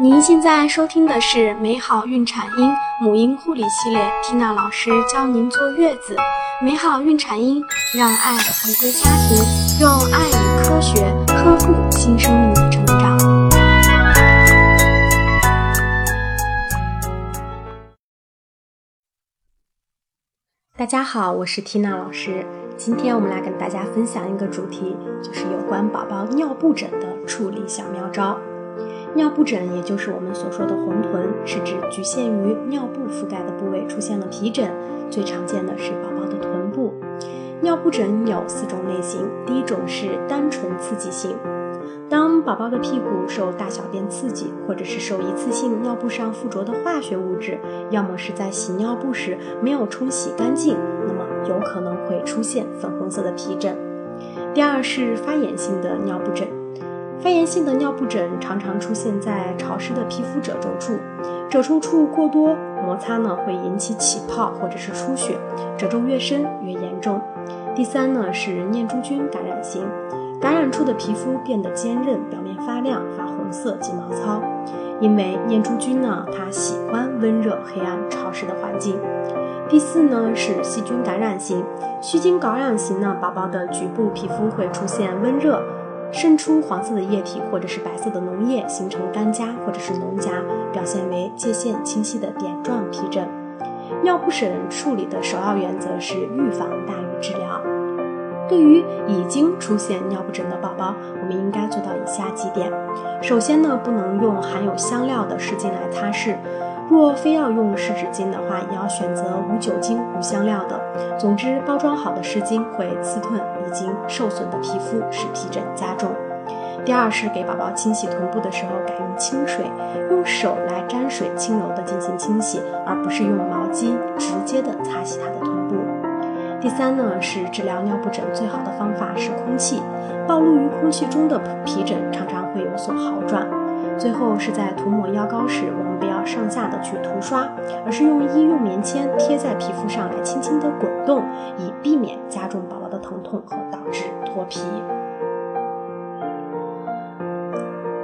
您现在收听的是美好孕产婴母婴护理系列缇娜老师教您坐月子。美好孕产婴，让爱回归家庭，用爱与科学呵护新生命的成长。大家好，我是缇娜老师。今天我们来跟大家分享一个主题，就是有关宝宝尿布疹的处理小妙招。尿布疹，也就是我们所说的红臀，是指局限于尿布覆盖的部位出现了皮疹，最常见的是宝宝的臀部。尿布疹有四种类型，第一种是单纯刺激性，当宝宝的屁股受大小便刺激，或者是受一次性尿布上附着的化学物质，要么是在洗尿布时没有冲洗干净，那么有可能会出现粉红色的皮疹。第二是发炎性的尿布疹。发炎性的尿布疹常常出现在潮湿的皮肤褶皱处，褶皱处过多摩擦呢，会引起起泡或者是出血，褶皱越深越严重。第三呢是念珠菌感染型，感染处的皮肤变得坚韧，表面发亮、发红色及毛糙，因为念珠菌呢它喜欢温热、黑暗、潮湿的环境。第四呢是细菌感染型，细菌感染型呢，宝宝的局部皮肤会出现温热。渗出黄色的液体或者是白色的脓液，形成干痂或者是脓痂，表现为界限清晰的点状皮疹。尿布疹处理的首要原则是预防大于治疗。对于已经出现尿布疹的宝宝，我们应该做到以下几点：首先呢，不能用含有香料的湿巾来擦拭。若非要用湿纸巾的话，也要选择无酒精、无香料的。总之，包装好的湿巾会刺痛已经受损的皮肤，使皮疹加重。第二是给宝宝清洗臀部的时候，改用清水，用手来沾水，轻柔的进行清洗，而不是用毛巾直接的擦洗他的臀部。第三呢，是治疗尿布疹最好的方法是空气，暴露于空气中的皮疹常常会有所好转。最后是在涂抹药膏时，我上下的去涂刷，而是用医用棉签贴在皮肤上来轻轻的滚动，以避免加重宝宝的疼痛和导致脱皮。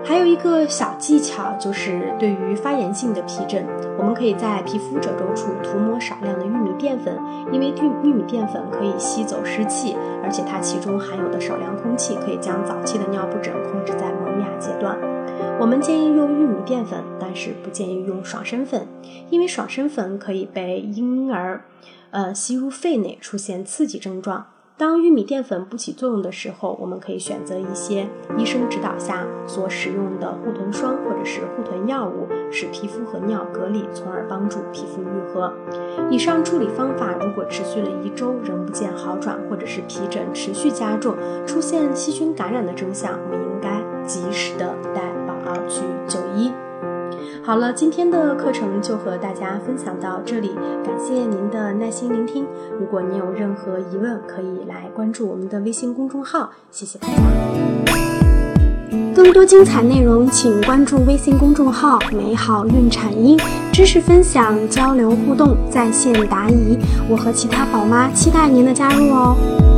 还有一个小技巧，就是对于发炎性的皮疹，我们可以在皮肤褶皱处涂抹少量的玉米淀粉，因为玉玉米淀粉可以吸走湿气，而且它其中含有的少量空气可以将早期的尿布疹控制在萌芽阶段。我们建议用玉米淀粉，但是不建议用爽身粉，因为爽身粉可以被婴儿，呃吸入肺内，出现刺激症状。当玉米淀粉不起作用的时候，我们可以选择一些医生指导下所使用的护臀霜或者是护臀药物，使皮肤和尿隔离，从而帮助皮肤愈合。以上处理方法如果持续了一周仍不见好转，或者是皮疹持续加重，出现细菌感染的征象，我们应该及时的带。好了，今天的课程就和大家分享到这里，感谢您的耐心聆听。如果您有任何疑问，可以来关注我们的微信公众号。谢谢大家。更多精彩内容，请关注微信公众号“美好孕产婴”，知识分享、交流互动、在线答疑。我和其他宝妈期待您的加入哦。